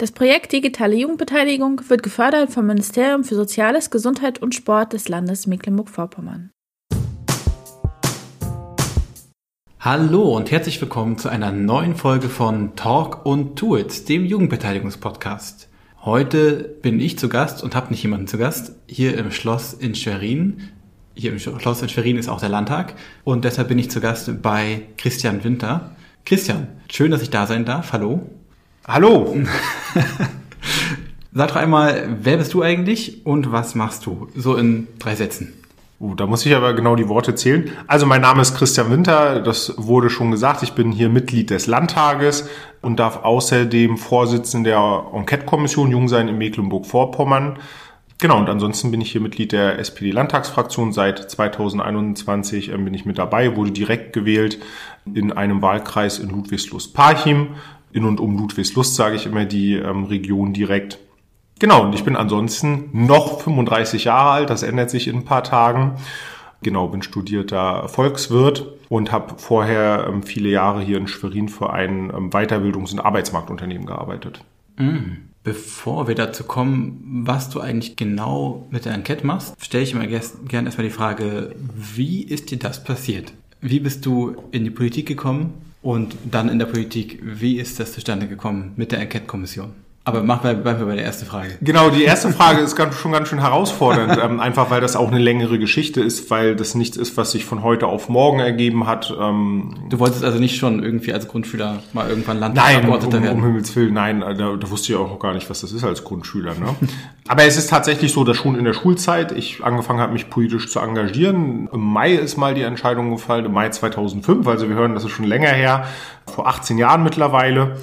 Das Projekt Digitale Jugendbeteiligung wird gefördert vom Ministerium für Soziales, Gesundheit und Sport des Landes Mecklenburg-Vorpommern. Hallo und herzlich willkommen zu einer neuen Folge von Talk und Tools, dem Jugendbeteiligungspodcast. Heute bin ich zu Gast und habe nicht jemanden zu Gast hier im Schloss in Schwerin. Hier im Schloss in Schwerin ist auch der Landtag und deshalb bin ich zu Gast bei Christian Winter. Christian, schön, dass ich da sein darf. Hallo. Hallo. Sag doch einmal, wer bist du eigentlich und was machst du? So in drei Sätzen. Uh, da muss ich aber genau die Worte zählen. Also mein Name ist Christian Winter, das wurde schon gesagt. Ich bin hier Mitglied des Landtages und darf außerdem Vorsitzender der Enquete-Kommission Jungsein in Mecklenburg-Vorpommern. Genau, und ansonsten bin ich hier Mitglied der SPD-Landtagsfraktion. Seit 2021 ähm, bin ich mit dabei, wurde direkt gewählt in einem Wahlkreis in Ludwigslust-Parchim. In und um Ludwigslust sage ich immer die ähm, Region direkt. Genau, und ich bin ansonsten noch 35 Jahre alt, das ändert sich in ein paar Tagen. Genau, bin studierter Volkswirt und habe vorher ähm, viele Jahre hier in Schwerin für ein ähm, Weiterbildungs- und Arbeitsmarktunternehmen gearbeitet. Mhm. Bevor wir dazu kommen, was du eigentlich genau mit der Enquete machst, stelle ich immer gerne erstmal die Frage, wie ist dir das passiert? Wie bist du in die Politik gekommen und dann in der Politik, wie ist das zustande gekommen mit der Enquete-Kommission? Aber machen wir, bleiben wir bei der ersten Frage. Genau, die erste Frage ist ganz, schon ganz schön herausfordernd, ähm, einfach weil das auch eine längere Geschichte ist, weil das nichts ist, was sich von heute auf morgen ergeben hat. Ähm du wolltest also nicht schon irgendwie als Grundschüler mal irgendwann Landtagsabgeordneter um, werden? um Himmels Willen, nein, da, da wusste ich auch gar nicht, was das ist als Grundschüler. Ne? Aber es ist tatsächlich so, dass schon in der Schulzeit ich angefangen habe, mich politisch zu engagieren. Im Mai ist mal die Entscheidung gefallen, im Mai 2005, also wir hören, das ist schon länger her, vor 18 Jahren mittlerweile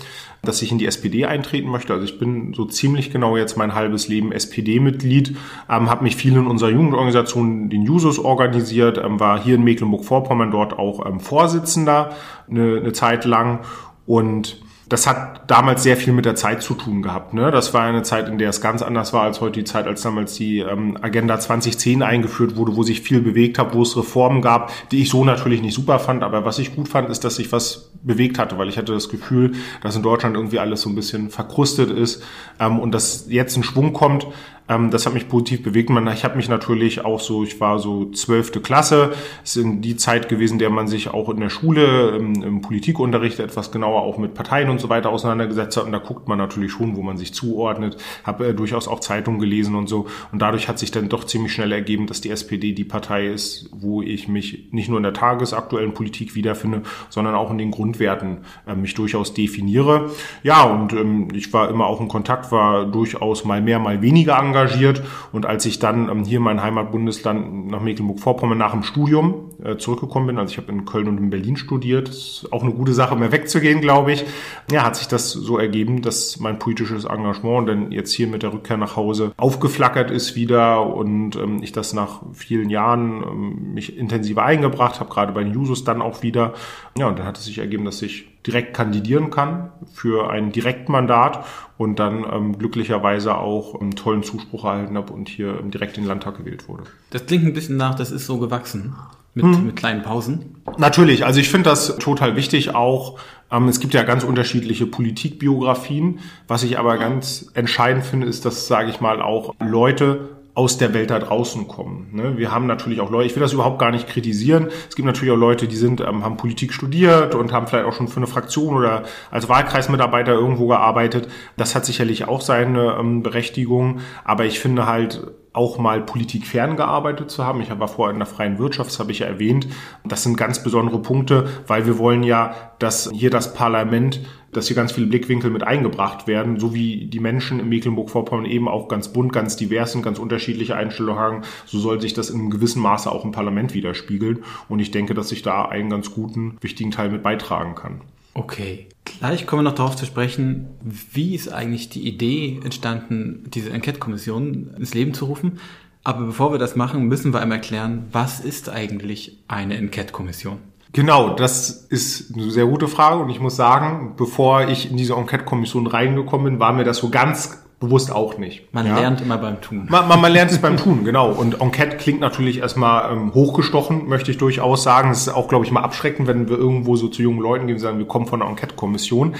dass ich in die SPD eintreten möchte. Also ich bin so ziemlich genau jetzt mein halbes Leben SPD-Mitglied, ähm, habe mich viel in unserer Jugendorganisation, den Jusos, organisiert, ähm, war hier in Mecklenburg-Vorpommern dort auch ähm, Vorsitzender eine, eine Zeit lang und das hat damals sehr viel mit der Zeit zu tun gehabt. Ne? Das war eine Zeit, in der es ganz anders war als heute die Zeit, als damals die ähm, Agenda 2010 eingeführt wurde, wo sich viel bewegt hat, wo es Reformen gab, die ich so natürlich nicht super fand. Aber was ich gut fand, ist, dass sich was bewegt hatte, weil ich hatte das Gefühl, dass in Deutschland irgendwie alles so ein bisschen verkrustet ist ähm, und dass jetzt ein Schwung kommt. Ähm, das hat mich positiv bewegt. Ich habe mich natürlich auch so, ich war so zwölfte Klasse. Es ist in die Zeit gewesen, der man sich auch in der Schule, im, im Politikunterricht etwas genauer auch mit Parteien und so weiter auseinandergesetzt hat. Und da guckt man natürlich schon, wo man sich zuordnet. Habe äh, durchaus auch Zeitungen gelesen und so. Und dadurch hat sich dann doch ziemlich schnell ergeben, dass die SPD die Partei ist, wo ich mich nicht nur in der tagesaktuellen Politik wiederfinde, sondern auch in den Grundwerten äh, mich durchaus definiere. Ja, und ähm, ich war immer auch in Kontakt, war durchaus mal mehr, mal weniger engagiert engagiert. Und als ich dann ähm, hier in mein Heimatbundesland nach Mecklenburg-Vorpommern nach dem Studium äh, zurückgekommen bin, also ich habe in Köln und in Berlin studiert, ist auch eine gute Sache, mehr wegzugehen, glaube ich, ja, hat sich das so ergeben, dass mein politisches Engagement dann jetzt hier mit der Rückkehr nach Hause aufgeflackert ist wieder und ähm, ich das nach vielen Jahren ähm, mich intensiver eingebracht habe, gerade bei den Jusos dann auch wieder. Ja, und dann hat es sich ergeben, dass ich direkt kandidieren kann für ein Direktmandat und dann ähm, glücklicherweise auch einen tollen Zuspruch erhalten habe und hier direkt in den Landtag gewählt wurde. Das klingt ein bisschen nach, das ist so gewachsen. Mit, hm. mit kleinen Pausen? Natürlich, also ich finde das total wichtig auch. Ähm, es gibt ja ganz unterschiedliche Politikbiografien. Was ich aber ganz entscheidend finde, ist, dass, sage ich mal, auch Leute aus der Welt da draußen kommen. Ne? Wir haben natürlich auch Leute, ich will das überhaupt gar nicht kritisieren. Es gibt natürlich auch Leute, die sind, ähm, haben Politik studiert und haben vielleicht auch schon für eine Fraktion oder als Wahlkreismitarbeiter irgendwo gearbeitet. Das hat sicherlich auch seine ähm, Berechtigung. Aber ich finde halt, auch mal Politik ferngearbeitet zu haben. Ich war vorher in der freien Wirtschaft, das habe ich ja erwähnt. Das sind ganz besondere Punkte, weil wir wollen ja, dass hier das Parlament, dass hier ganz viele Blickwinkel mit eingebracht werden, so wie die Menschen in Mecklenburg-Vorpommern eben auch ganz bunt, ganz divers und ganz unterschiedliche Einstellungen haben, so soll sich das in einem gewissen Maße auch im Parlament widerspiegeln. Und ich denke, dass ich da einen ganz guten, wichtigen Teil mit beitragen kann. Okay. Gleich kommen wir noch darauf zu sprechen, wie ist eigentlich die Idee entstanden, diese Enquete-Kommission ins Leben zu rufen. Aber bevor wir das machen, müssen wir einmal erklären, was ist eigentlich eine Enquete-Kommission? Genau, das ist eine sehr gute Frage und ich muss sagen, bevor ich in diese Enquete-Kommission reingekommen bin, war mir das so ganz bewusst auch nicht. Man ja. lernt immer beim Tun. Man, man, man lernt es beim Tun, genau. Und Enquete klingt natürlich erstmal ähm, hochgestochen, möchte ich durchaus sagen. Es ist auch, glaube ich, mal abschreckend, wenn wir irgendwo so zu jungen Leuten gehen und sagen, wir kommen von der Enquete-Kommission.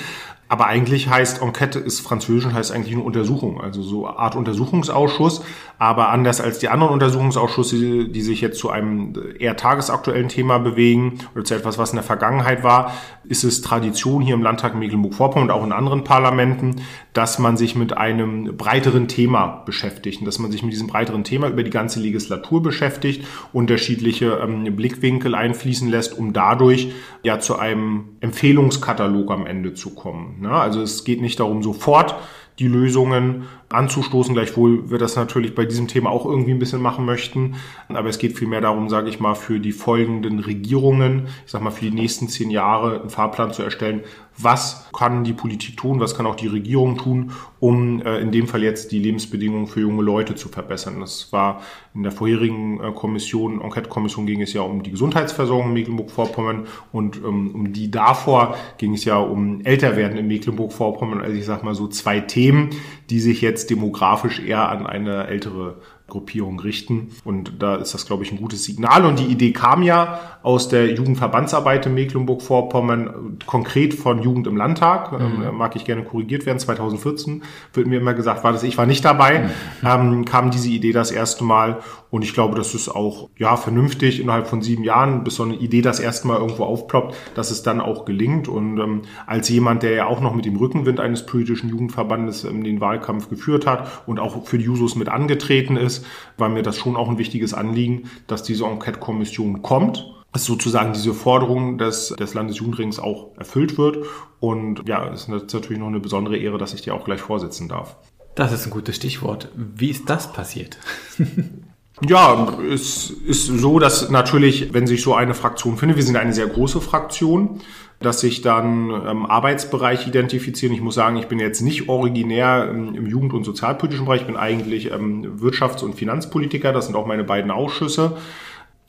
Aber eigentlich heißt Enquete ist französisch und heißt eigentlich nur Untersuchung, also so Art Untersuchungsausschuss. Aber anders als die anderen Untersuchungsausschüsse, die sich jetzt zu einem eher tagesaktuellen Thema bewegen oder zu etwas, was in der Vergangenheit war, ist es Tradition hier im Landtag Mecklenburg-Vorpommern und auch in anderen Parlamenten, dass man sich mit einem breiteren Thema beschäftigt und dass man sich mit diesem breiteren Thema über die ganze Legislatur beschäftigt, unterschiedliche ähm, Blickwinkel einfließen lässt, um dadurch ja zu einem Empfehlungskatalog am Ende zu kommen. Ne? Also es geht nicht darum, sofort die Lösungen anzustoßen, gleichwohl wir das natürlich bei diesem Thema auch irgendwie ein bisschen machen möchten. Aber es geht vielmehr darum, sage ich mal, für die folgenden Regierungen, ich sag mal, für die nächsten zehn Jahre einen Fahrplan zu erstellen, was kann die Politik tun, was kann auch die Regierung tun, um äh, in dem Fall jetzt die Lebensbedingungen für junge Leute zu verbessern. Das war in der vorherigen äh, Kommission, Enquete-Kommission ging es ja um die Gesundheitsversorgung in Mecklenburg-Vorpommern und ähm, um die davor ging es ja um Älterwerden in Mecklenburg-Vorpommern. Also ich sag mal so zwei Themen, die sich jetzt demografisch eher an eine ältere Gruppierung richten. Und da ist das, glaube ich, ein gutes Signal. Und die Idee kam ja aus der Jugendverbandsarbeit in Mecklenburg-Vorpommern, konkret von Jugend im Landtag. Mhm. Ähm, mag ich gerne korrigiert werden. 2014 wird mir immer gesagt, war das, ich war nicht dabei, mhm. ähm, kam diese Idee das erste Mal. Und ich glaube, das ist auch, ja, vernünftig innerhalb von sieben Jahren, bis so eine Idee das erste Mal irgendwo aufploppt, dass es dann auch gelingt. Und ähm, als jemand, der ja auch noch mit dem Rückenwind eines politischen Jugendverbandes ähm, den Wahlkampf geführt hat und auch für die Jusos mit angetreten ist, war mir das schon auch ein wichtiges Anliegen, dass diese Enquete-Kommission kommt dass sozusagen diese Forderung des, des Landesjugendrings auch erfüllt wird. Und ja, es ist natürlich noch eine besondere Ehre, dass ich dir auch gleich vorsitzen darf. Das ist ein gutes Stichwort. Wie ist das passiert? Ja, es ist so, dass natürlich, wenn sich so eine Fraktion findet, wir sind eine sehr große Fraktion, dass sich dann ähm, Arbeitsbereich identifizieren. Ich muss sagen, ich bin jetzt nicht originär ähm, im Jugend- und Sozialpolitischen Bereich, ich bin eigentlich ähm, Wirtschafts- und Finanzpolitiker, das sind auch meine beiden Ausschüsse.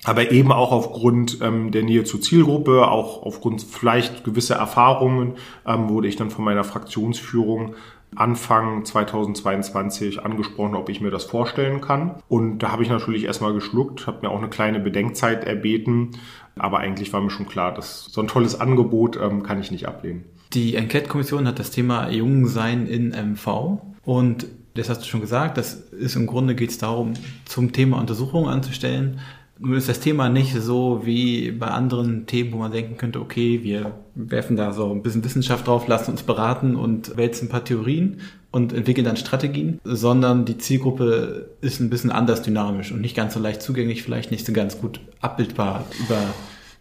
Aber eben auch aufgrund ähm, der Nähe zur Zielgruppe, auch aufgrund vielleicht gewisser Erfahrungen, ähm, wurde ich dann von meiner Fraktionsführung Anfang 2022 angesprochen, ob ich mir das vorstellen kann. Und da habe ich natürlich erstmal geschluckt, habe mir auch eine kleine Bedenkzeit erbeten. Aber eigentlich war mir schon klar, dass so ein tolles Angebot ähm, kann ich nicht ablehnen. Die Enquete-Kommission hat das Thema Jungsein in MV. Und das hast du schon gesagt, das ist im Grunde geht es darum, zum Thema Untersuchungen anzustellen, nun ist das Thema nicht so wie bei anderen Themen, wo man denken könnte, okay, wir werfen da so ein bisschen Wissenschaft drauf, lassen uns beraten und wälzen ein paar Theorien und entwickeln dann Strategien, sondern die Zielgruppe ist ein bisschen anders dynamisch und nicht ganz so leicht zugänglich, vielleicht nicht so ganz gut abbildbar über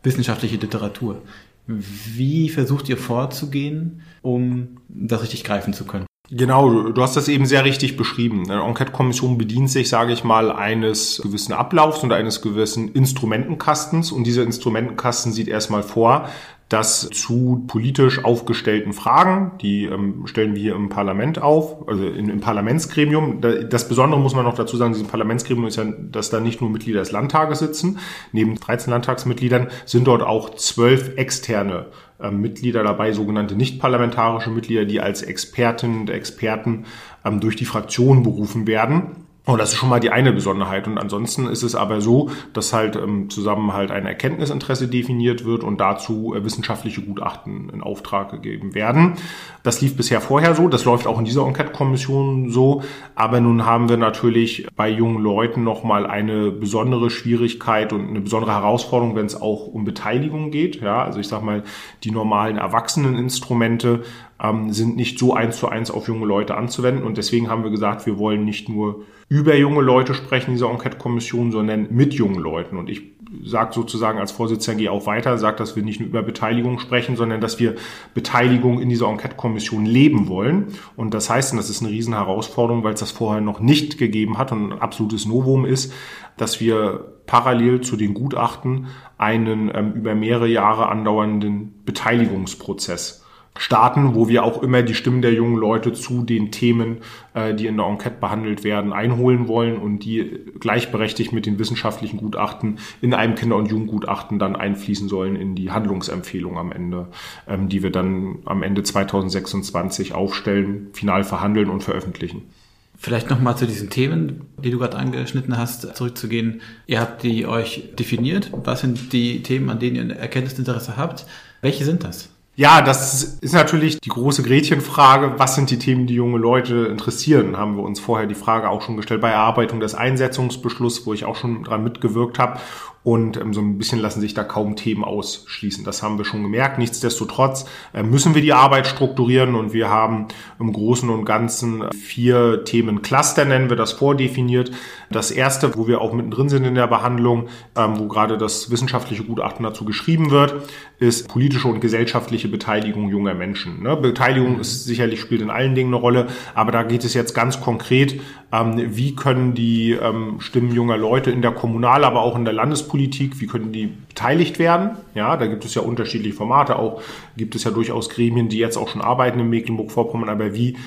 wissenschaftliche Literatur. Wie versucht ihr vorzugehen, um das richtig greifen zu können? Genau, du hast das eben sehr richtig beschrieben. Eine Enquete-Kommission bedient sich, sage ich mal, eines gewissen Ablaufs und eines gewissen Instrumentenkastens. Und dieser Instrumentenkasten sieht erstmal vor, dass zu politisch aufgestellten Fragen, die ähm, stellen wir hier im Parlament auf, also in, im Parlamentsgremium. Das Besondere muss man noch dazu sagen, dieses Parlamentsgremium ist ja, dass da nicht nur Mitglieder des Landtages sitzen. Neben 13 Landtagsmitgliedern sind dort auch zwölf externe Mitglieder dabei, sogenannte nicht-parlamentarische Mitglieder, die als Expertinnen und Experten ähm, durch die Fraktion berufen werden. Und das ist schon mal die eine Besonderheit. Und ansonsten ist es aber so, dass halt ähm, zusammen halt ein Erkenntnisinteresse definiert wird und dazu äh, wissenschaftliche Gutachten in Auftrag gegeben werden. Das lief bisher vorher so, das läuft auch in dieser Enquete-Kommission so. Aber nun haben wir natürlich bei jungen Leuten nochmal eine besondere Schwierigkeit und eine besondere Herausforderung, wenn es auch um Beteiligung geht. Ja, also ich sag mal, die normalen Erwachseneninstrumente ähm, sind nicht so eins zu eins auf junge Leute anzuwenden. Und deswegen haben wir gesagt, wir wollen nicht nur über junge Leute sprechen, diese Enquete-Kommission, sondern mit jungen Leuten. Und ich sage sozusagen als Vorsitzender, gehe auch weiter, sage, dass wir nicht nur über Beteiligung sprechen, sondern dass wir Beteiligung in dieser Enquete-Kommission leben wollen. Und das heißt, und das ist eine riesen Herausforderung, weil es das vorher noch nicht gegeben hat und ein absolutes Novum ist, dass wir parallel zu den Gutachten einen ähm, über mehrere Jahre andauernden Beteiligungsprozess starten, wo wir auch immer die Stimmen der jungen Leute zu den Themen, äh, die in der Enquete behandelt werden, einholen wollen und die gleichberechtigt mit den wissenschaftlichen Gutachten in einem Kinder- und Jugendgutachten dann einfließen sollen in die Handlungsempfehlung am Ende, ähm, die wir dann am Ende 2026 aufstellen, final verhandeln und veröffentlichen. Vielleicht nochmal zu diesen Themen, die du gerade angeschnitten hast, zurückzugehen. Ihr habt die euch definiert. Was sind die Themen, an denen ihr ein Erkenntnisinteresse habt? Welche sind das? Ja, das ist natürlich die große Gretchenfrage. Was sind die Themen, die junge Leute interessieren? Haben wir uns vorher die Frage auch schon gestellt bei Erarbeitung des Einsetzungsbeschlusses, wo ich auch schon dran mitgewirkt habe. Und ähm, so ein bisschen lassen sich da kaum Themen ausschließen. Das haben wir schon gemerkt. Nichtsdestotrotz äh, müssen wir die Arbeit strukturieren und wir haben im Großen und Ganzen vier Themencluster, nennen wir das, vordefiniert. Das erste, wo wir auch mittendrin sind in der Behandlung, ähm, wo gerade das wissenschaftliche Gutachten dazu geschrieben wird, ist politische und gesellschaftliche Beteiligung junger Menschen. Ne? Beteiligung ist sicherlich spielt in allen Dingen eine Rolle, aber da geht es jetzt ganz konkret, ähm, wie können die ähm, Stimmen junger Leute in der Kommunal, aber auch in der Landespolitik, wie können die beteiligt werden? Ja, da gibt es ja unterschiedliche Formate, auch gibt es ja durchaus Gremien, die jetzt auch schon arbeiten in Mecklenburg-Vorpommern, aber wie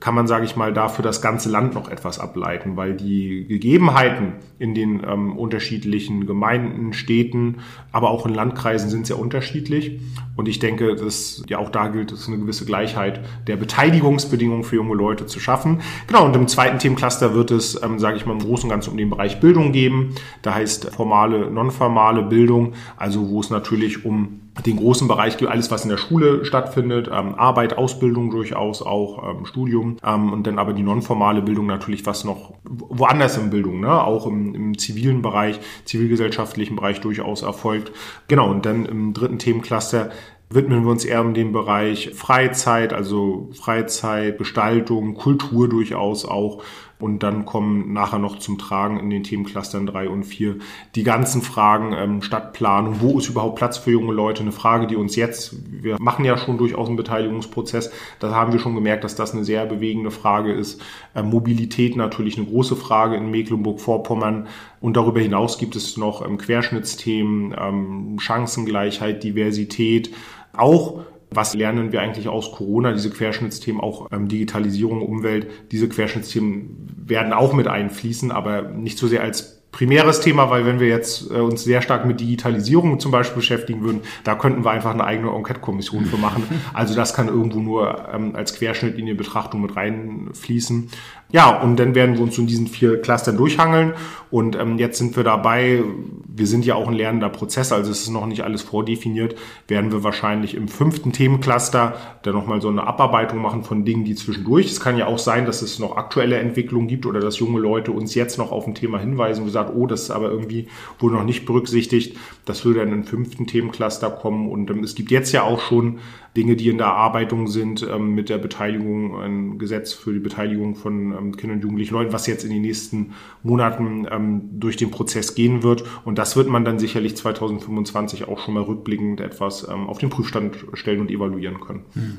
kann man, sage ich mal, da für das ganze Land noch etwas ableiten, weil die Gegebenheiten in den ähm, unterschiedlichen Gemeinden, Städten, aber auch in Landkreisen sind sehr unterschiedlich. Und ich denke, dass ja auch da gilt es, eine gewisse Gleichheit der Beteiligungsbedingungen für junge Leute zu schaffen. Genau, und im zweiten Themencluster wird es, ähm, sage ich mal, im Großen und Ganzen um den Bereich Bildung geben. Da heißt formale, nonformale Bildung, also wo es natürlich um den großen Bereich alles, was in der Schule stattfindet, ähm, Arbeit, Ausbildung durchaus auch, ähm, Studium ähm, und dann aber die nonformale Bildung natürlich, was noch woanders in Bildung, ne? auch im, im zivilen Bereich, zivilgesellschaftlichen Bereich durchaus erfolgt. Genau, und dann im dritten Themencluster widmen wir uns eher um den Bereich Freizeit, also Freizeit, Gestaltung, Kultur durchaus auch. Und dann kommen nachher noch zum Tragen in den Themenclustern drei und vier die ganzen Fragen ähm, Stadtplanung, wo ist überhaupt Platz für junge Leute? Eine Frage, die uns jetzt, wir machen ja schon durchaus einen Beteiligungsprozess, da haben wir schon gemerkt, dass das eine sehr bewegende Frage ist. Äh, Mobilität natürlich eine große Frage in Mecklenburg-Vorpommern. Und darüber hinaus gibt es noch ähm, Querschnittsthemen, ähm, Chancengleichheit, Diversität, auch was lernen wir eigentlich aus Corona, diese Querschnittsthemen, auch ähm, Digitalisierung, Umwelt, diese Querschnittsthemen werden auch mit einfließen, aber nicht so sehr als primäres Thema, weil wenn wir jetzt äh, uns sehr stark mit Digitalisierung zum Beispiel beschäftigen würden, da könnten wir einfach eine eigene Enquete-Kommission für machen. Also das kann irgendwo nur ähm, als Querschnitt in die Betrachtung mit reinfließen. Ja, und dann werden wir uns in diesen vier Clustern durchhangeln. Und ähm, jetzt sind wir dabei, wir sind ja auch ein lernender Prozess, also es ist noch nicht alles vordefiniert, werden wir wahrscheinlich im fünften Themencluster dann nochmal so eine Abarbeitung machen von Dingen, die zwischendurch. Es kann ja auch sein, dass es noch aktuelle Entwicklungen gibt oder dass junge Leute uns jetzt noch auf ein Thema hinweisen und sagen, oh, das ist aber irgendwie wohl noch nicht berücksichtigt. Das würde dann im fünften Themencluster kommen. Und ähm, es gibt jetzt ja auch schon Dinge, die in der Erarbeitung sind, ähm, mit der Beteiligung, ein Gesetz für die Beteiligung von ähm, Kindern und Jugendlichen Leuten, was jetzt in den nächsten Monaten ähm, durch den Prozess gehen wird. Und das wird man dann sicherlich 2025 auch schon mal rückblickend etwas ähm, auf den Prüfstand stellen und evaluieren können. Mhm.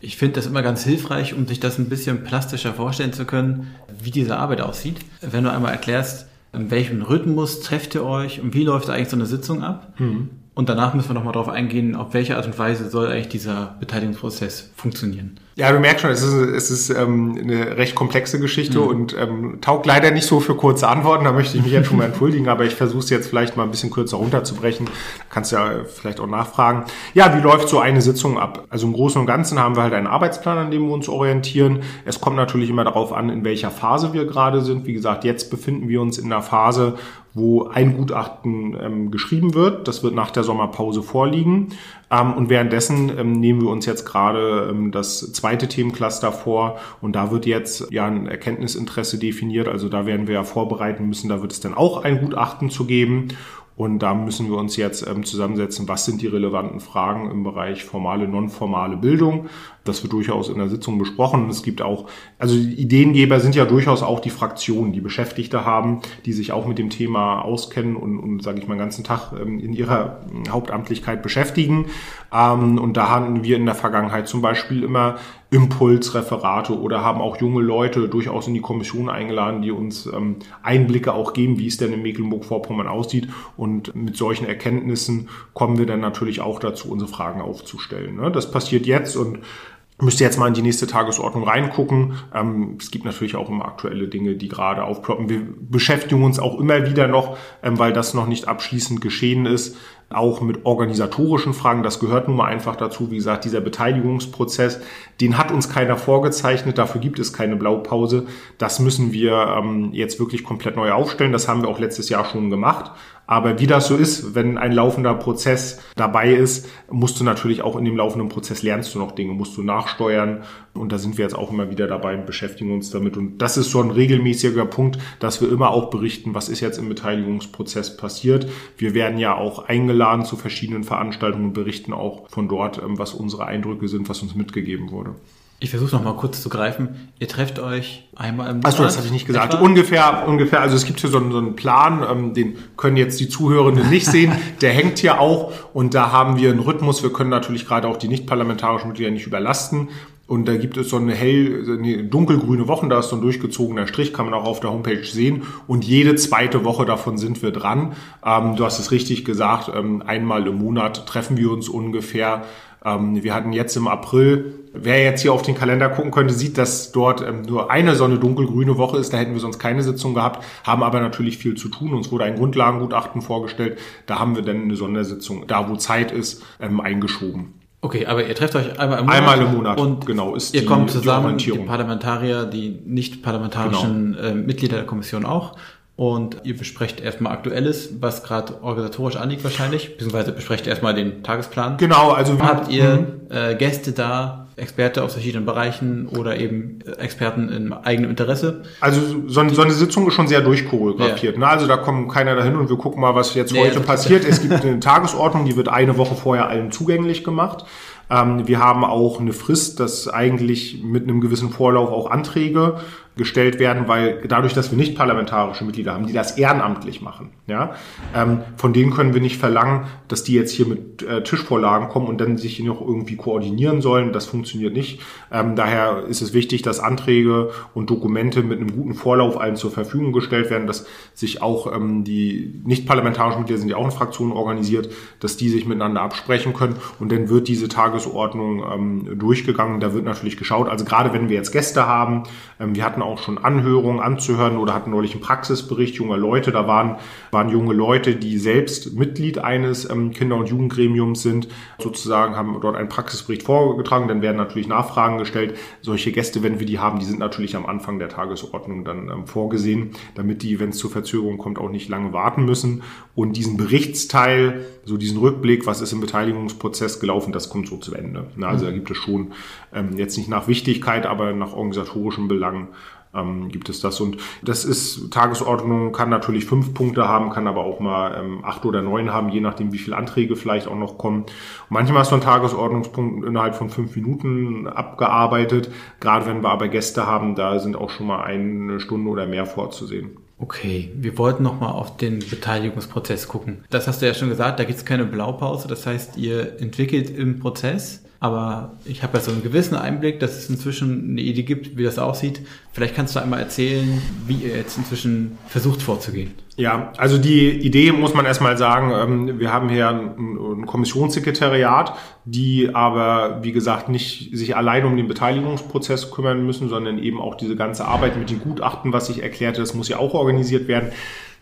Ich finde das immer ganz hilfreich, um sich das ein bisschen plastischer vorstellen zu können, wie diese Arbeit aussieht. Wenn du einmal erklärst, in welchem Rhythmus trefft ihr euch und wie läuft eigentlich so eine Sitzung ab? Mhm. Und danach müssen wir nochmal darauf eingehen, auf welche Art und Weise soll eigentlich dieser Beteiligungsprozess funktionieren. Ja, du merkst schon, es ist, es ist ähm, eine recht komplexe Geschichte mhm. und ähm, taugt leider nicht so für kurze Antworten. Da möchte ich mich jetzt schon mal entschuldigen, aber ich versuche es jetzt vielleicht mal ein bisschen kürzer runterzubrechen. Da kannst ja vielleicht auch nachfragen. Ja, wie läuft so eine Sitzung ab? Also im Großen und Ganzen haben wir halt einen Arbeitsplan, an dem wir uns orientieren. Es kommt natürlich immer darauf an, in welcher Phase wir gerade sind. Wie gesagt, jetzt befinden wir uns in der Phase, wo ein Gutachten ähm, geschrieben wird. Das wird nach der Sommerpause vorliegen. Ähm, und währenddessen ähm, nehmen wir uns jetzt gerade ähm, das zweite Themencluster vor. Und da wird jetzt ja ein Erkenntnisinteresse definiert. Also da werden wir ja vorbereiten müssen. Da wird es dann auch ein Gutachten zu geben. Und da müssen wir uns jetzt ähm, zusammensetzen, was sind die relevanten Fragen im Bereich formale, nonformale Bildung. Das wird durchaus in der Sitzung besprochen. Es gibt auch, also Ideengeber sind ja durchaus auch die Fraktionen, die Beschäftigte haben, die sich auch mit dem Thema auskennen und, und sage ich mal, den ganzen Tag ähm, in ihrer Hauptamtlichkeit beschäftigen. Ähm, und da haben wir in der Vergangenheit zum Beispiel immer Impulsreferate oder haben auch junge Leute durchaus in die Kommission eingeladen, die uns ähm, Einblicke auch geben, wie es denn in Mecklenburg-Vorpommern aussieht. Und mit solchen Erkenntnissen kommen wir dann natürlich auch dazu, unsere Fragen aufzustellen. Ne? Das passiert jetzt und Müsste jetzt mal in die nächste Tagesordnung reingucken. Ähm, es gibt natürlich auch immer aktuelle Dinge, die gerade aufploppen. Wir beschäftigen uns auch immer wieder noch, ähm, weil das noch nicht abschließend geschehen ist, auch mit organisatorischen Fragen. Das gehört nun mal einfach dazu. Wie gesagt, dieser Beteiligungsprozess, den hat uns keiner vorgezeichnet. Dafür gibt es keine Blaupause. Das müssen wir ähm, jetzt wirklich komplett neu aufstellen. Das haben wir auch letztes Jahr schon gemacht. Aber wie das so ist, wenn ein laufender Prozess dabei ist, musst du natürlich auch in dem laufenden Prozess lernst du noch Dinge, musst du nachsteuern. Und da sind wir jetzt auch immer wieder dabei und beschäftigen uns damit. Und das ist so ein regelmäßiger Punkt, dass wir immer auch berichten, was ist jetzt im Beteiligungsprozess passiert. Wir werden ja auch eingeladen zu verschiedenen Veranstaltungen und berichten auch von dort, ähm, was unsere Eindrücke sind, was uns mitgegeben wurde. Ich versuche noch mal kurz zu greifen. Ihr trefft euch einmal im Monat. Achso, das hatte ich nicht gesagt. Etwa? Ungefähr, ungefähr. Also es gibt hier so einen, so einen Plan, ähm, den können jetzt die Zuhörenden nicht sehen. Der hängt hier auch und da haben wir einen Rhythmus. Wir können natürlich gerade auch die nicht-parlamentarischen Mitglieder nicht überlasten. Und da gibt es so eine hell, eine dunkelgrüne Woche, da ist so ein durchgezogener Strich, kann man auch auf der Homepage sehen. Und jede zweite Woche davon sind wir dran. Ähm, du hast es richtig gesagt, ähm, einmal im Monat treffen wir uns ungefähr. Ähm, wir hatten jetzt im April, wer jetzt hier auf den Kalender gucken könnte, sieht, dass dort ähm, nur eine so eine dunkelgrüne Woche ist. Da hätten wir sonst keine Sitzung gehabt, haben aber natürlich viel zu tun. Uns wurde ein Grundlagengutachten vorgestellt. Da haben wir dann eine Sondersitzung, da wo Zeit ist, ähm, eingeschoben. Okay, aber ihr trefft euch einmal im Monat. Einmal im Monat, und genau. Ist ihr die, kommt zusammen, die, die Parlamentarier, die nicht parlamentarischen genau. äh, Mitglieder der Kommission auch und ihr besprecht erstmal Aktuelles, was gerade organisatorisch anliegt wahrscheinlich, beziehungsweise besprecht erstmal den Tagesplan. Genau, also habt ihr äh, Gäste da, Experte aus verschiedenen Bereichen oder eben Experten im eigenen Interesse? Also so, so eine Sitzung ist schon sehr durchchoreografiert. Ja. Ne? Also da kommt keiner dahin und wir gucken mal, was jetzt nee, heute passiert. Es gibt eine Tagesordnung, die wird eine Woche vorher allen zugänglich gemacht. Ähm, wir haben auch eine Frist, dass eigentlich mit einem gewissen Vorlauf auch Anträge gestellt werden, weil dadurch, dass wir nicht parlamentarische Mitglieder haben, die das ehrenamtlich machen, ja, ähm, von denen können wir nicht verlangen, dass die jetzt hier mit äh, Tischvorlagen kommen und dann sich noch irgendwie koordinieren sollen. Das funktioniert nicht. Ähm, daher ist es wichtig, dass Anträge und Dokumente mit einem guten Vorlauf allen zur Verfügung gestellt werden, dass sich auch ähm, die nicht parlamentarischen Mitglieder sind ja auch in Fraktionen organisiert, dass die sich miteinander absprechen können und dann wird diese Tagesordnung ähm, durchgegangen. Da wird natürlich geschaut. Also gerade wenn wir jetzt Gäste haben, ähm, wir hatten auch schon Anhörungen anzuhören oder hatten neulich einen Praxisbericht junger Leute. Da waren, waren junge Leute, die selbst Mitglied eines ähm, Kinder- und Jugendgremiums sind, sozusagen haben dort einen Praxisbericht vorgetragen. Dann werden natürlich Nachfragen gestellt. Solche Gäste, wenn wir die haben, die sind natürlich am Anfang der Tagesordnung dann ähm, vorgesehen, damit die, wenn es zur Verzögerung kommt, auch nicht lange warten müssen. Und diesen Berichtsteil, so diesen Rückblick, was ist im Beteiligungsprozess gelaufen, das kommt so zu Ende. Also da gibt es schon ähm, jetzt nicht nach Wichtigkeit, aber nach organisatorischen Belangen ähm, gibt es das. Und das ist, Tagesordnung kann natürlich fünf Punkte haben, kann aber auch mal ähm, acht oder neun haben, je nachdem, wie viele Anträge vielleicht auch noch kommen. Und manchmal ist so ein Tagesordnungspunkt innerhalb von fünf Minuten abgearbeitet. Gerade wenn wir aber Gäste haben, da sind auch schon mal eine Stunde oder mehr vorzusehen. Okay, wir wollten nochmal auf den Beteiligungsprozess gucken. Das hast du ja schon gesagt, da gibt es keine Blaupause. Das heißt, ihr entwickelt im Prozess aber ich habe ja so einen gewissen Einblick, dass es inzwischen eine Idee gibt, wie das aussieht. Vielleicht kannst du einmal erzählen, wie ihr jetzt inzwischen versucht vorzugehen. Ja, also die Idee muss man erstmal sagen, ähm, wir haben hier ein Kommissionssekretariat, die aber, wie gesagt, nicht sich allein um den Beteiligungsprozess kümmern müssen, sondern eben auch diese ganze Arbeit mit den Gutachten, was ich erklärte, das muss ja auch organisiert werden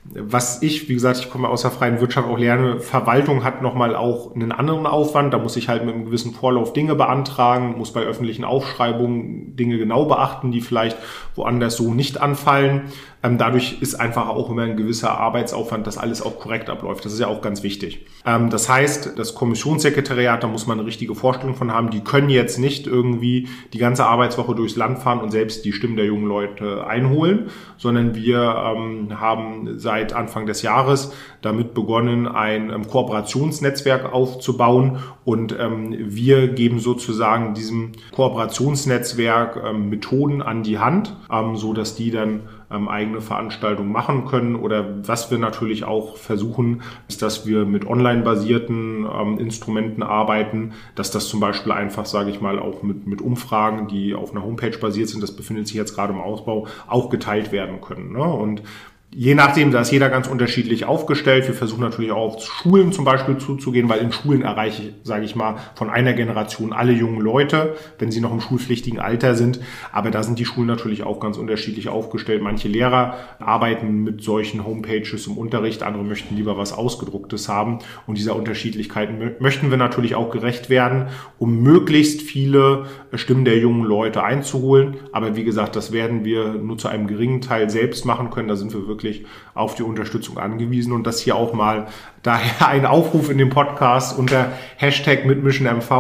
was ich, wie gesagt, ich komme aus der freien Wirtschaft auch lerne, Verwaltung hat nochmal auch einen anderen Aufwand. Da muss ich halt mit einem gewissen Vorlauf Dinge beantragen, muss bei öffentlichen Aufschreibungen Dinge genau beachten, die vielleicht woanders so nicht anfallen. Ähm, dadurch ist einfach auch immer ein gewisser Arbeitsaufwand, dass alles auch korrekt abläuft. Das ist ja auch ganz wichtig. Ähm, das heißt, das Kommissionssekretariat, da muss man eine richtige Vorstellung von haben. Die können jetzt nicht irgendwie die ganze Arbeitswoche durchs Land fahren und selbst die Stimmen der jungen Leute einholen, sondern wir ähm, haben seit Anfang des Jahres damit begonnen, ein ähm, Kooperationsnetzwerk aufzubauen und ähm, wir geben sozusagen diesem Kooperationsnetzwerk ähm, Methoden an die Hand, so dass die dann ähm, eigene Veranstaltungen machen können. Oder was wir natürlich auch versuchen, ist, dass wir mit online-basierten ähm, Instrumenten arbeiten, dass das zum Beispiel einfach, sage ich mal, auch mit, mit Umfragen, die auf einer Homepage basiert sind, das befindet sich jetzt gerade im Ausbau, auch geteilt werden können. Ne? Und Je nachdem, da ist jeder ganz unterschiedlich aufgestellt. Wir versuchen natürlich auch auf Schulen zum Beispiel zuzugehen, weil in Schulen erreiche ich, sage ich mal, von einer Generation alle jungen Leute, wenn sie noch im schulpflichtigen Alter sind. Aber da sind die Schulen natürlich auch ganz unterschiedlich aufgestellt. Manche Lehrer arbeiten mit solchen Homepages im Unterricht, andere möchten lieber was Ausgedrucktes haben. Und dieser Unterschiedlichkeiten möchten wir natürlich auch gerecht werden, um möglichst viele Stimmen der jungen Leute einzuholen. Aber wie gesagt, das werden wir nur zu einem geringen Teil selbst machen können. Da sind wir wirklich auf die Unterstützung angewiesen und das hier auch mal daher ein Aufruf in dem Podcast unter Hashtag mitmissionmv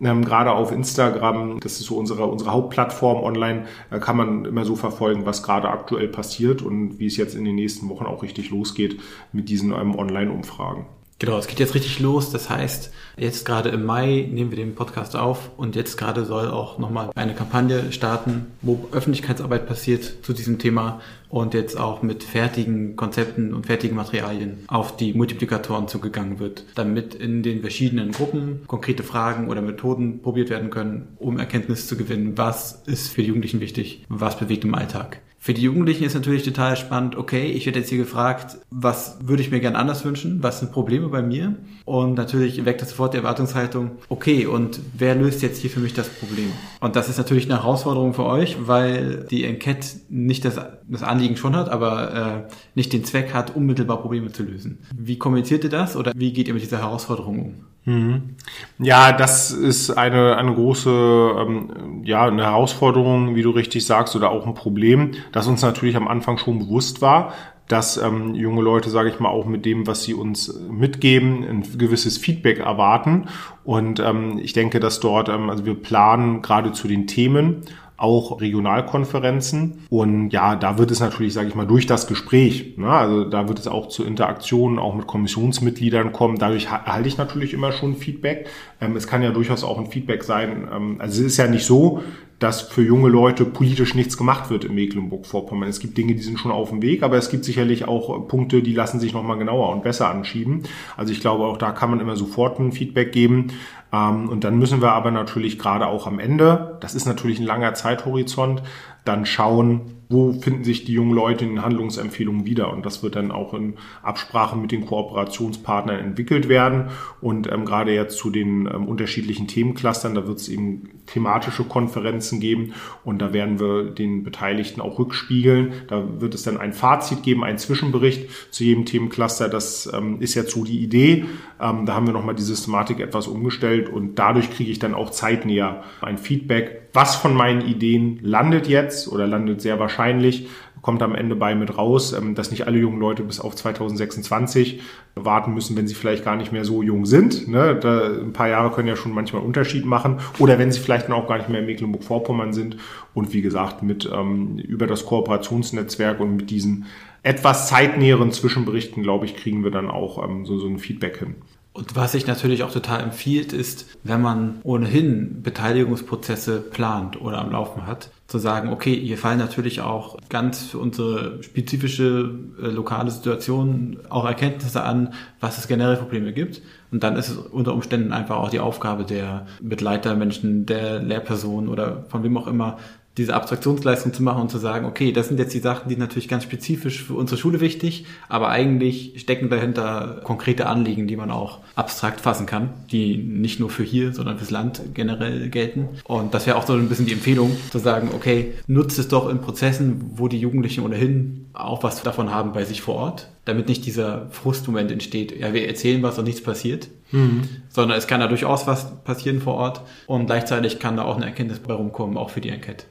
ähm, gerade auf Instagram, das ist so unsere, unsere Hauptplattform online, äh, kann man immer so verfolgen, was gerade aktuell passiert und wie es jetzt in den nächsten Wochen auch richtig losgeht mit diesen ähm, Online-Umfragen. Genau, es geht jetzt richtig los. Das heißt, jetzt gerade im Mai nehmen wir den Podcast auf und jetzt gerade soll auch nochmal eine Kampagne starten, wo Öffentlichkeitsarbeit passiert zu diesem Thema und jetzt auch mit fertigen Konzepten und fertigen Materialien auf die Multiplikatoren zugegangen wird, damit in den verschiedenen Gruppen konkrete Fragen oder Methoden probiert werden können, um Erkenntnis zu gewinnen, was ist für die Jugendlichen wichtig, was bewegt im Alltag. Für die Jugendlichen ist natürlich total spannend, okay, ich werde jetzt hier gefragt, was würde ich mir gern anders wünschen, was sind Probleme bei mir? Und natürlich weckt das sofort die Erwartungshaltung, okay, und wer löst jetzt hier für mich das Problem? Und das ist natürlich eine Herausforderung für euch, weil die Enquete nicht das, das Anliegen schon hat, aber äh, nicht den Zweck hat, unmittelbar Probleme zu lösen. Wie kommuniziert ihr das oder wie geht ihr mit dieser Herausforderung um? Mhm. Ja, das ist eine, eine große, ähm, ja, eine Herausforderung, wie du richtig sagst, oder auch ein Problem, das uns natürlich am Anfang schon bewusst war, dass ähm, junge Leute, sage ich mal, auch mit dem, was sie uns mitgeben, ein gewisses Feedback erwarten. Und ähm, ich denke, dass dort, ähm, also wir planen gerade zu den Themen auch Regionalkonferenzen. Und ja, da wird es natürlich, sage ich mal, durch das Gespräch, ne, also da wird es auch zu Interaktionen auch mit Kommissionsmitgliedern kommen. Dadurch erhalte ich natürlich immer schon Feedback. Ähm, es kann ja durchaus auch ein Feedback sein. Ähm, also es ist ja nicht so, dass für junge Leute politisch nichts gemacht wird in Mecklenburg-Vorpommern. Es gibt Dinge, die sind schon auf dem Weg, aber es gibt sicherlich auch Punkte, die lassen sich nochmal genauer und besser anschieben. Also ich glaube, auch da kann man immer sofort ein Feedback geben. Ähm, und dann müssen wir aber natürlich gerade auch am Ende, das ist natürlich ein langer Zeithorizont, dann schauen, wo finden sich die jungen Leute in den Handlungsempfehlungen wieder. Und das wird dann auch in Absprache mit den Kooperationspartnern entwickelt werden. Und ähm, gerade jetzt zu den ähm, unterschiedlichen Themenclustern, da wird es eben thematische Konferenzen geben und da werden wir den Beteiligten auch rückspiegeln. Da wird es dann ein Fazit geben, einen Zwischenbericht zu jedem Themencluster. Das ähm, ist jetzt so die Idee. Ähm, da haben wir nochmal die Systematik etwas umgestellt und dadurch kriege ich dann auch zeitnäher ein Feedback, was von meinen Ideen landet jetzt oder landet sehr wahrscheinlich, kommt am Ende bei mit raus, ähm, dass nicht alle jungen Leute bis auf 2026 warten müssen, wenn sie vielleicht gar nicht mehr so jung sind. Ne? Da, ein paar Jahre können ja schon manchmal Unterschied machen. Oder wenn sie vielleicht dann auch gar nicht mehr in Mecklenburg-Vorpommern sind. Und wie gesagt, mit ähm, über das Kooperationsnetzwerk und mit diesen etwas zeitnäheren Zwischenberichten, glaube ich, kriegen wir dann auch ähm, so ein Feedback hin. Und was sich natürlich auch total empfiehlt, ist, wenn man ohnehin Beteiligungsprozesse plant oder am Laufen hat, zu sagen, okay, hier fallen natürlich auch ganz für unsere spezifische äh, lokale Situation auch Erkenntnisse an, was es generell Probleme gibt. Und dann ist es unter Umständen einfach auch die Aufgabe der Begleitermenschen, der Lehrperson oder von wem auch immer, diese Abstraktionsleistung zu machen und zu sagen, okay, das sind jetzt die Sachen, die natürlich ganz spezifisch für unsere Schule wichtig, aber eigentlich stecken dahinter konkrete Anliegen, die man auch abstrakt fassen kann, die nicht nur für hier, sondern fürs Land generell gelten. Und das wäre auch so ein bisschen die Empfehlung, zu sagen, okay, nutzt es doch in Prozessen, wo die Jugendlichen ohnehin auch was davon haben bei sich vor Ort, damit nicht dieser Frustmoment entsteht, ja, wir erzählen was und nichts passiert, mhm. sondern es kann da durchaus was passieren vor Ort und gleichzeitig kann da auch eine Erkenntnis bei rumkommen, auch für die Enquete.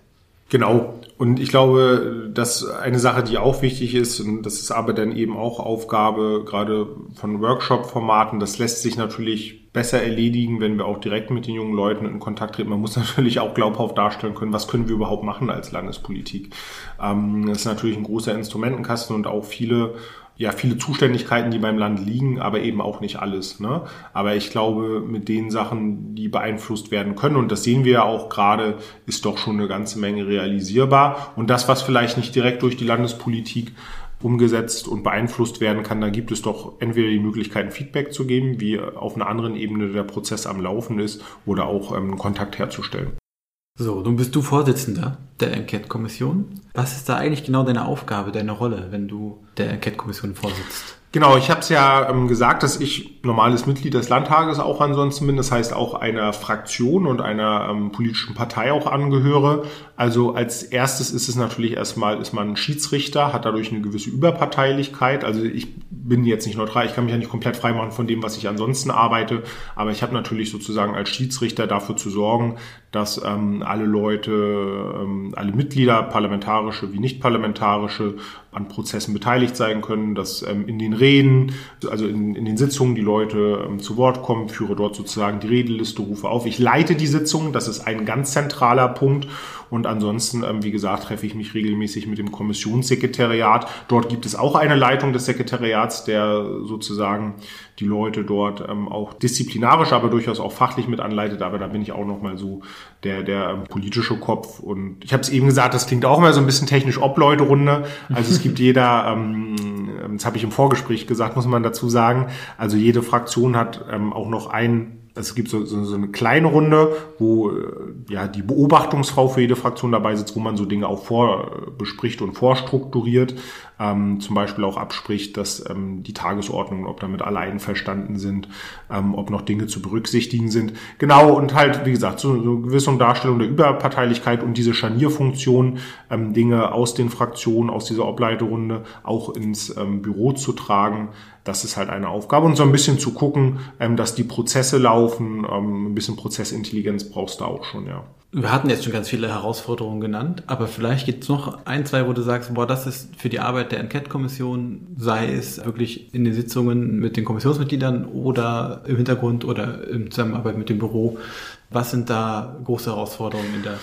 Genau. Und ich glaube, dass eine Sache, die auch wichtig ist, und das ist aber dann eben auch Aufgabe gerade von Workshop-Formaten, das lässt sich natürlich besser erledigen, wenn wir auch direkt mit den jungen Leuten in Kontakt treten. Man muss natürlich auch glaubhaft darstellen können, was können wir überhaupt machen als Landespolitik. Ähm, das ist natürlich ein großer Instrumentenkasten und auch viele ja viele Zuständigkeiten, die beim Land liegen, aber eben auch nicht alles. Ne? Aber ich glaube, mit den Sachen, die beeinflusst werden können, und das sehen wir ja auch gerade, ist doch schon eine ganze Menge realisierbar. Und das, was vielleicht nicht direkt durch die Landespolitik umgesetzt und beeinflusst werden kann, da gibt es doch entweder die Möglichkeit, Feedback zu geben, wie auf einer anderen Ebene der Prozess am Laufen ist, oder auch ähm, Kontakt herzustellen. So, nun bist du Vorsitzender der Enquete-Kommission. Was ist da eigentlich genau deine Aufgabe, deine Rolle, wenn du der Enquete-Kommission vorsitzt? Genau, ich habe es ja ähm, gesagt, dass ich normales Mitglied des Landtages auch ansonsten bin, das heißt auch einer Fraktion und einer ähm, politischen Partei auch angehöre. Also als erstes ist es natürlich erstmal, ist man Schiedsrichter, hat dadurch eine gewisse Überparteilichkeit. Also ich bin jetzt nicht neutral, ich kann mich ja nicht komplett freimachen von dem, was ich ansonsten arbeite, aber ich habe natürlich sozusagen als Schiedsrichter dafür zu sorgen, dass ähm, alle Leute, ähm, alle Mitglieder, parlamentarische wie nicht parlamentarische, an Prozessen beteiligt sein können, dass ähm, in den Reden, also in, in den Sitzungen die Leute ähm, zu Wort kommen, führe dort sozusagen die Redeliste, rufe auf. Ich leite die Sitzungen, das ist ein ganz zentraler Punkt. Und ansonsten, ähm, wie gesagt, treffe ich mich regelmäßig mit dem Kommissionssekretariat. Dort gibt es auch eine Leitung des Sekretariats, der sozusagen die Leute dort ähm, auch disziplinarisch, aber durchaus auch fachlich mit anleitet. Aber da bin ich auch nochmal so der, der ähm, politische Kopf. Und ich habe es eben gesagt, das klingt auch immer so ein bisschen technisch Obleuterunde. Also es gibt jeder, ähm, das habe ich im Vorgespräch gesagt, muss man dazu sagen, also jede Fraktion hat ähm, auch noch ein es gibt so, so, so eine kleine Runde, wo äh, ja die Beobachtungsfrau für jede Fraktion dabei sitzt, wo man so Dinge auch vorbespricht und vorstrukturiert ähm, zum Beispiel auch abspricht, dass ähm, die Tagesordnung, ob damit alle einverstanden sind, ähm, ob noch Dinge zu berücksichtigen sind. Genau, und halt, wie gesagt, so, so eine gewisse Darstellung der Überparteilichkeit und diese Scharnierfunktion, ähm, Dinge aus den Fraktionen, aus dieser Obleiterunde auch ins ähm, Büro zu tragen, das ist halt eine Aufgabe und so ein bisschen zu gucken, ähm, dass die Prozesse laufen, ähm, ein bisschen Prozessintelligenz brauchst du auch schon, ja. Wir hatten jetzt schon ganz viele Herausforderungen genannt, aber vielleicht gibt es noch ein, zwei, wo du sagst, boah, das ist für die Arbeit der Enquete-Kommission, sei es wirklich in den Sitzungen mit den Kommissionsmitgliedern oder im Hintergrund oder in Zusammenarbeit mit dem Büro. Was sind da große Herausforderungen in der?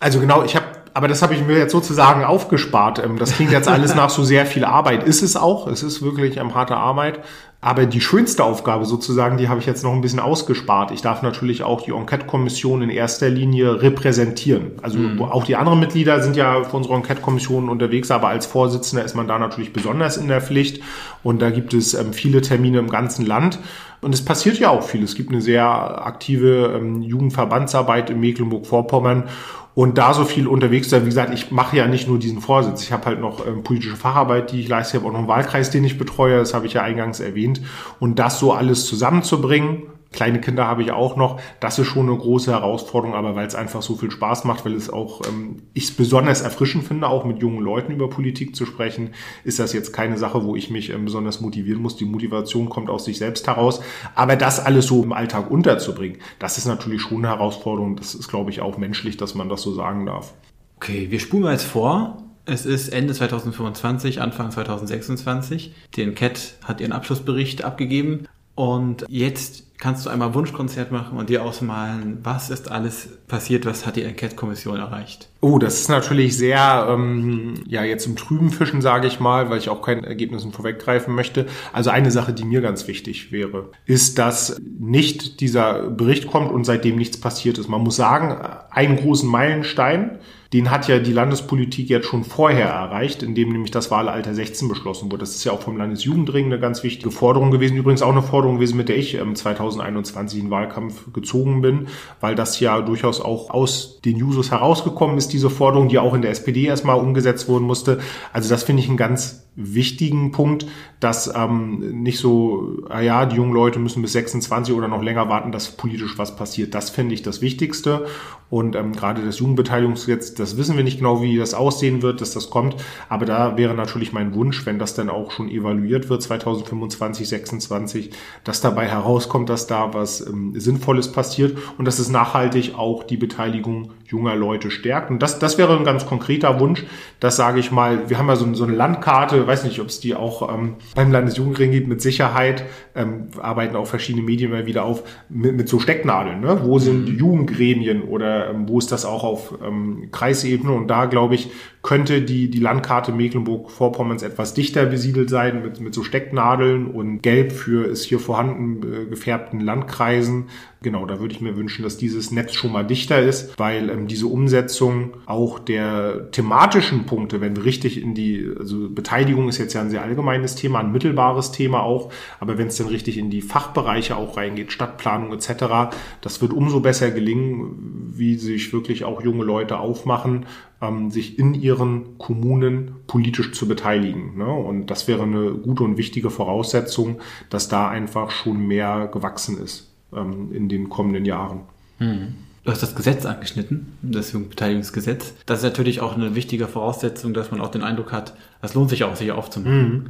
Also genau, ich habe aber das habe ich mir jetzt sozusagen aufgespart. Ähm, das klingt jetzt alles nach so sehr viel Arbeit. Ist es auch. Es ist wirklich ähm, harte Arbeit. Aber die schönste Aufgabe sozusagen, die habe ich jetzt noch ein bisschen ausgespart. Ich darf natürlich auch die Enquete-Kommission in erster Linie repräsentieren. Also mhm. auch die anderen Mitglieder sind ja für unsere Enquete-Kommission unterwegs, aber als Vorsitzender ist man da natürlich besonders in der Pflicht. Und da gibt es ähm, viele Termine im ganzen Land. Und es passiert ja auch viel. Es gibt eine sehr aktive ähm, Jugendverbandsarbeit in Mecklenburg-Vorpommern. Und da so viel unterwegs sein, wie gesagt, ich mache ja nicht nur diesen Vorsitz. Ich habe halt noch ähm, politische Facharbeit, die ich leiste. Ich habe auch noch einen Wahlkreis, den ich betreue. Das habe ich ja eingangs erwähnt. Und das so alles zusammenzubringen, Kleine Kinder habe ich auch noch. Das ist schon eine große Herausforderung, aber weil es einfach so viel Spaß macht, weil es auch ähm, ich es besonders erfrischend finde, auch mit jungen Leuten über Politik zu sprechen, ist das jetzt keine Sache, wo ich mich ähm, besonders motivieren muss. Die Motivation kommt aus sich selbst heraus. Aber das alles so im Alltag unterzubringen, das ist natürlich schon eine Herausforderung. Das ist, glaube ich, auch menschlich, dass man das so sagen darf. Okay, wir spulen mal jetzt vor. Es ist Ende 2025, Anfang 2026. Die Enquete hat ihren Abschlussbericht abgegeben. Und jetzt kannst du einmal Wunschkonzert machen und dir ausmalen, was ist alles passiert, was hat die Enquete-Kommission erreicht? Oh, das ist natürlich sehr, ähm, ja, jetzt im Trüben fischen, sage ich mal, weil ich auch keinen Ergebnissen vorweggreifen möchte. Also eine Sache, die mir ganz wichtig wäre, ist, dass nicht dieser Bericht kommt und seitdem nichts passiert ist. Man muss sagen, einen großen Meilenstein, den hat ja die Landespolitik jetzt schon vorher erreicht, indem nämlich das Wahlalter 16 beschlossen wurde. Das ist ja auch vom Landesjugendring eine ganz wichtige Forderung gewesen. Übrigens auch eine Forderung gewesen, mit der ich 2021 ähm, in Wahlkampf gezogen bin, weil das ja durchaus auch aus den Jusos herausgekommen ist, diese Forderung, die auch in der SPD erstmal umgesetzt wurden musste. Also das finde ich einen ganz wichtigen Punkt, dass ähm, nicht so, ah ja, die jungen Leute müssen bis 26 oder noch länger warten, dass politisch was passiert. Das finde ich das Wichtigste. Und ähm, gerade das Jugendbeteiligungsgesetz, das wissen wir nicht genau, wie das aussehen wird, dass das kommt. Aber da wäre natürlich mein Wunsch, wenn das dann auch schon evaluiert wird, 2025, 26, dass dabei herauskommt, dass da was ähm, Sinnvolles passiert und dass es nachhaltig auch die Beteiligung junger Leute stärkt. Und das, das wäre ein ganz konkreter Wunsch, das sage ich mal, wir haben ja so, so eine Landkarte, weiß nicht, ob es die auch ähm, beim Landesjugendring gibt, mit Sicherheit, ähm, arbeiten auch verschiedene Medien mal wieder auf, mit, mit so Stecknadeln. Ne? Wo sind mhm. Jugendgremien oder ähm, wo ist das auch auf ähm, Kreisebene? Und da, glaube ich, könnte die, die Landkarte Mecklenburg-Vorpommerns etwas dichter besiedelt sein mit, mit so Stecknadeln und Gelb für ist hier vorhanden äh, gefärbten Landkreisen. Genau, da würde ich mir wünschen, dass dieses Netz schon mal dichter ist, weil ähm, diese Umsetzung auch der thematischen Punkte, wenn wir richtig in die, also Beteiligung ist jetzt ja ein sehr allgemeines Thema, ein mittelbares Thema auch, aber wenn es dann richtig in die Fachbereiche auch reingeht, Stadtplanung etc., das wird umso besser gelingen, wie sich wirklich auch junge Leute aufmachen ähm, sich in ihren Kommunen politisch zu beteiligen. Ne? Und das wäre eine gute und wichtige Voraussetzung, dass da einfach schon mehr gewachsen ist ähm, in den kommenden Jahren. Hm. Du hast das Gesetz angeschnitten, das Jugendbeteiligungsgesetz. Das ist natürlich auch eine wichtige Voraussetzung, dass man auch den Eindruck hat, das lohnt sich auch, sich aufzumachen. Mhm.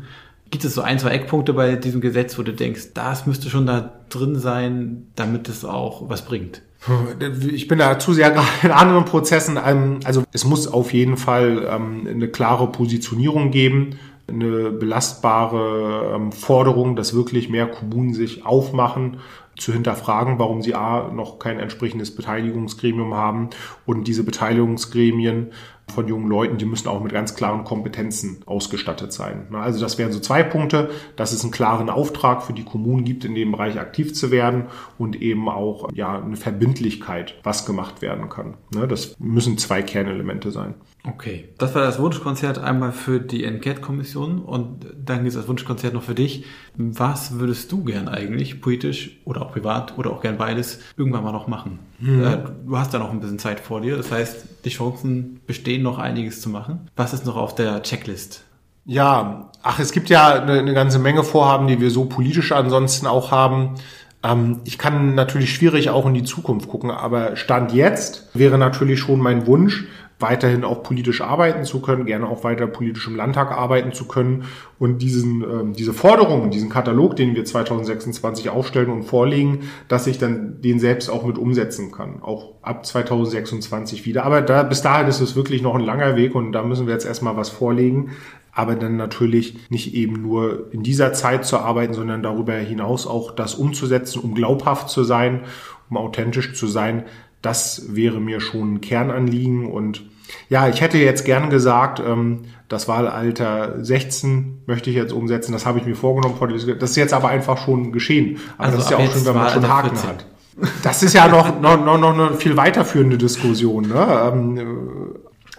Gibt es so ein, zwei Eckpunkte bei diesem Gesetz, wo du denkst, das müsste schon da drin sein, damit es auch was bringt? Ich bin da zu sehr in anderen Prozessen. Ähm, also es muss auf jeden Fall ähm, eine klare Positionierung geben, eine belastbare ähm, Forderung, dass wirklich mehr Kommunen sich aufmachen zu hinterfragen, warum sie A noch kein entsprechendes Beteiligungsgremium haben und diese Beteiligungsgremien von jungen Leuten, die müssen auch mit ganz klaren Kompetenzen ausgestattet sein. Also das wären so zwei Punkte, dass es einen klaren Auftrag für die Kommunen gibt, in dem Bereich aktiv zu werden und eben auch ja eine Verbindlichkeit, was gemacht werden kann. Das müssen zwei Kernelemente sein. Okay, das war das Wunschkonzert einmal für die NCAT-Kommission und dann gibt es das Wunschkonzert noch für dich. Was würdest du gern eigentlich politisch oder auch privat oder auch gern beides irgendwann mal noch machen? Mhm. Du hast ja noch ein bisschen Zeit vor dir, das heißt, die Chancen bestehen noch einiges zu machen. Was ist noch auf der Checklist? Ja, ach, es gibt ja eine, eine ganze Menge Vorhaben, die wir so politisch ansonsten auch haben. Ähm, ich kann natürlich schwierig auch in die Zukunft gucken, aber Stand jetzt wäre natürlich schon mein Wunsch, weiterhin auch politisch arbeiten zu können, gerne auch weiter politisch im Landtag arbeiten zu können und diesen, ähm, diese Forderungen, diesen Katalog, den wir 2026 aufstellen und vorlegen, dass ich dann den selbst auch mit umsetzen kann, auch ab 2026 wieder. Aber da, bis dahin ist es wirklich noch ein langer Weg und da müssen wir jetzt erstmal was vorlegen. Aber dann natürlich nicht eben nur in dieser Zeit zu arbeiten, sondern darüber hinaus auch das umzusetzen, um glaubhaft zu sein, um authentisch zu sein. Das wäre mir schon ein Kernanliegen und ja, ich hätte jetzt gern gesagt, ähm, das Wahlalter 16 möchte ich jetzt umsetzen. Das habe ich mir vorgenommen. Das ist jetzt aber einfach schon geschehen. Aber also das ist ja auch schon, wenn man schon Haken 14. hat. Das ist ja noch, noch, noch, noch eine viel weiterführende Diskussion. Ne? Ähm, äh,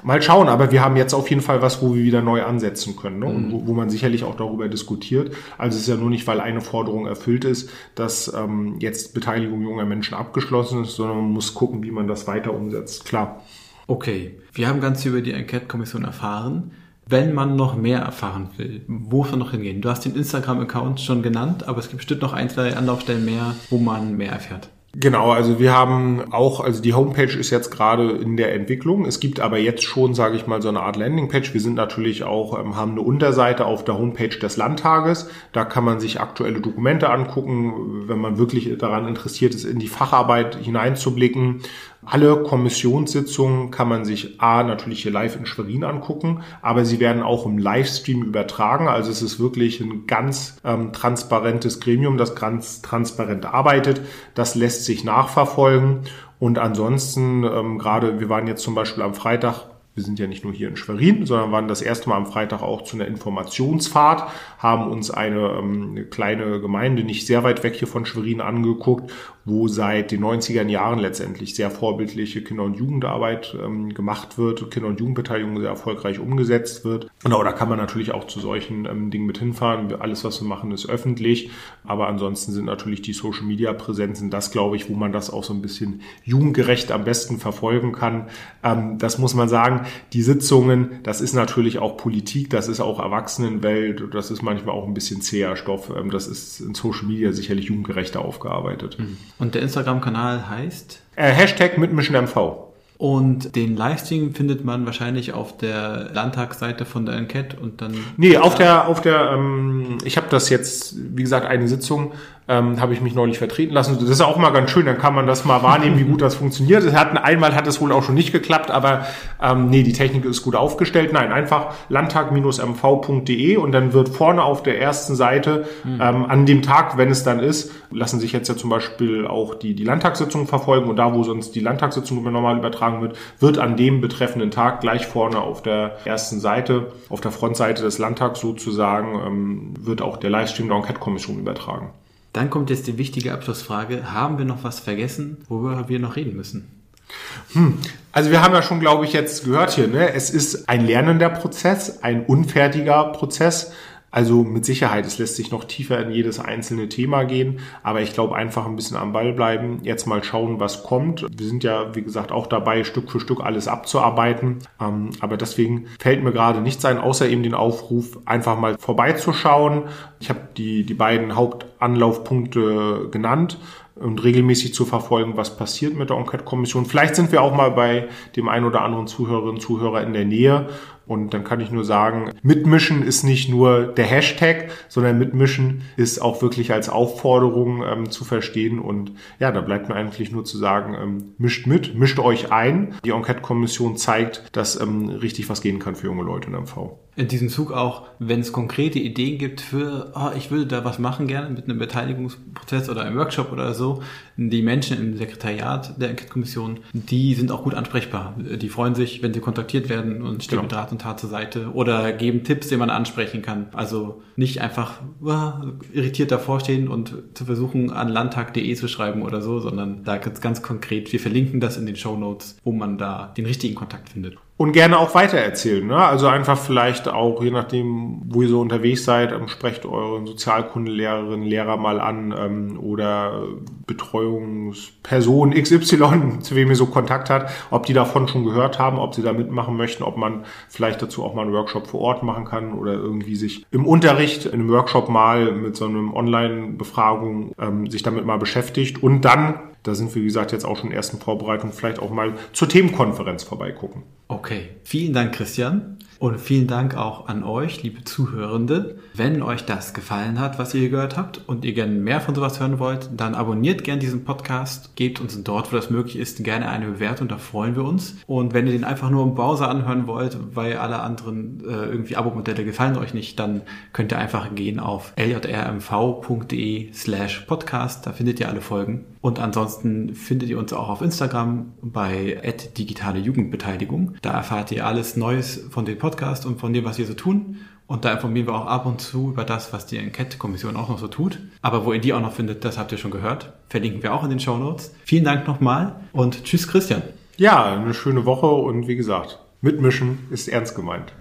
mal schauen, aber wir haben jetzt auf jeden Fall was, wo wir wieder neu ansetzen können ne? und wo, wo, man sicherlich auch darüber diskutiert. Also es ist ja nur nicht, weil eine Forderung erfüllt ist, dass ähm, jetzt Beteiligung junger Menschen abgeschlossen ist, sondern man muss gucken, wie man das weiter umsetzt. Klar. Okay, wir haben ganz viel über die Enquete-Kommission erfahren. Wenn man noch mehr erfahren will, wo muss man noch hingehen? Du hast den Instagram-Account schon genannt, aber es gibt bestimmt noch ein, zwei Anlaufstellen mehr, wo man mehr erfährt. Genau, also wir haben auch, also die Homepage ist jetzt gerade in der Entwicklung. Es gibt aber jetzt schon, sage ich mal, so eine Art Landingpage. Wir sind natürlich auch, ähm, haben eine Unterseite auf der Homepage des Landtages. Da kann man sich aktuelle Dokumente angucken, wenn man wirklich daran interessiert ist, in die Facharbeit hineinzublicken. Alle Kommissionssitzungen kann man sich A natürlich hier live in Schwerin angucken, aber sie werden auch im Livestream übertragen. Also es ist wirklich ein ganz ähm, transparentes Gremium, das ganz transparent arbeitet. Das lässt sich nachverfolgen. Und ansonsten, ähm, gerade wir waren jetzt zum Beispiel am Freitag wir sind ja nicht nur hier in Schwerin, sondern waren das erste Mal am Freitag auch zu einer Informationsfahrt, haben uns eine, ähm, eine kleine Gemeinde nicht sehr weit weg hier von Schwerin angeguckt, wo seit den 90er Jahren letztendlich sehr vorbildliche Kinder- und Jugendarbeit ähm, gemacht wird, Kinder- und Jugendbeteiligung sehr erfolgreich umgesetzt wird. Genau, da kann man natürlich auch zu solchen ähm, Dingen mit hinfahren. Alles, was wir machen, ist öffentlich. Aber ansonsten sind natürlich die Social-Media-Präsenzen das, glaube ich, wo man das auch so ein bisschen jugendgerecht am besten verfolgen kann. Ähm, das muss man sagen. Die Sitzungen, das ist natürlich auch Politik, das ist auch Erwachsenenwelt, das ist manchmal auch ein bisschen zäher Stoff. Ähm, das ist in Social Media sicherlich jugendgerechter aufgearbeitet. Mhm. Und der Instagram-Kanal heißt? Äh, Hashtag mitmischen MV. Und den Livestream findet man wahrscheinlich auf der Landtagsseite von der Enquete und dann. Nee, auf der, auf der, ähm, ich habe das jetzt, wie gesagt, eine Sitzung ähm, habe ich mich neulich vertreten lassen. Das ist auch mal ganz schön, dann kann man das mal wahrnehmen, wie gut das funktioniert. Es hat, einmal hat es wohl auch schon nicht geklappt, aber ähm, nee, die Technik ist gut aufgestellt. Nein, einfach landtag-mv.de und dann wird vorne auf der ersten Seite mhm. ähm, an dem Tag, wenn es dann ist, lassen sich jetzt ja zum Beispiel auch die, die Landtagssitzungen verfolgen und da, wo sonst die Landtagssitzung immer normal übertragen wird, wird an dem betreffenden Tag gleich vorne auf der ersten Seite, auf der Frontseite des Landtags sozusagen, ähm, wird auch der Livestream der Enquete-Kommission übertragen. Dann kommt jetzt die wichtige Abschlussfrage. Haben wir noch was vergessen, worüber wir noch reden müssen? Hm. Also wir haben ja schon, glaube ich, jetzt gehört hier, ne? es ist ein lernender Prozess, ein unfertiger Prozess. Also mit Sicherheit, es lässt sich noch tiefer in jedes einzelne Thema gehen, aber ich glaube einfach ein bisschen am Ball bleiben, jetzt mal schauen, was kommt. Wir sind ja, wie gesagt, auch dabei, Stück für Stück alles abzuarbeiten. Ähm, aber deswegen fällt mir gerade nichts ein, außer eben den Aufruf, einfach mal vorbeizuschauen. Ich habe die, die beiden Hauptanlaufpunkte genannt und regelmäßig zu verfolgen, was passiert mit der Enquete-Kommission. Vielleicht sind wir auch mal bei dem einen oder anderen Zuhörerinnen und Zuhörer in der Nähe und dann kann ich nur sagen, mitmischen ist nicht nur der Hashtag, sondern mitmischen ist auch wirklich als Aufforderung ähm, zu verstehen. Und ja, da bleibt mir eigentlich nur zu sagen, ähm, mischt mit, mischt euch ein. Die Enquete-Kommission zeigt, dass ähm, richtig was gehen kann für junge Leute in MV in diesem Zug auch, wenn es konkrete Ideen gibt für, oh, ich würde da was machen gerne mit einem Beteiligungsprozess oder einem Workshop oder so, die Menschen im Sekretariat der Enquete-Kommission, die sind auch gut ansprechbar. Die freuen sich, wenn sie kontaktiert werden und stehen genau. mit Rat und Tat zur Seite oder geben Tipps, die man ansprechen kann. Also nicht einfach oh, irritiert davor stehen und zu versuchen, an landtag.de zu schreiben oder so, sondern da ganz, ganz konkret, wir verlinken das in den Show Notes, wo man da den richtigen Kontakt findet und gerne auch weitererzählen. Ne? Also einfach vielleicht auch, je nachdem, wo ihr so unterwegs seid, ähm, sprecht euren Sozialkundelehrerinnen, Lehrer mal an ähm, oder Betreuungsperson XY, zu wem ihr so Kontakt hat, ob die davon schon gehört haben, ob sie da mitmachen möchten, ob man vielleicht dazu auch mal einen Workshop vor Ort machen kann oder irgendwie sich im Unterricht, in einem Workshop mal mit so einem Online-Befragung ähm, sich damit mal beschäftigt und dann da sind wir, wie gesagt, jetzt auch schon in ersten Vorbereitungen, vielleicht auch mal zur Themenkonferenz vorbeigucken. Okay, vielen Dank, Christian. Und vielen Dank auch an euch, liebe Zuhörende. Wenn euch das gefallen hat, was ihr gehört habt und ihr gerne mehr von sowas hören wollt, dann abonniert gerne diesen Podcast, gebt uns dort, wo das möglich ist, gerne eine Bewertung, da freuen wir uns. Und wenn ihr den einfach nur im Browser anhören wollt, weil alle anderen äh, irgendwie Abo-Modelle gefallen euch nicht, dann könnt ihr einfach gehen auf ljrmv.de slash podcast, da findet ihr alle Folgen. Und ansonsten findet ihr uns auch auf Instagram bei digitale Jugendbeteiligung. Da erfahrt ihr alles Neues von dem Podcast und von dem, was wir so tun. Und da informieren wir auch ab und zu über das, was die Enquete-Kommission auch noch so tut. Aber wo ihr die auch noch findet, das habt ihr schon gehört. Verlinken wir auch in den Show Notes. Vielen Dank nochmal und tschüss Christian. Ja, eine schöne Woche und wie gesagt, mitmischen ist ernst gemeint.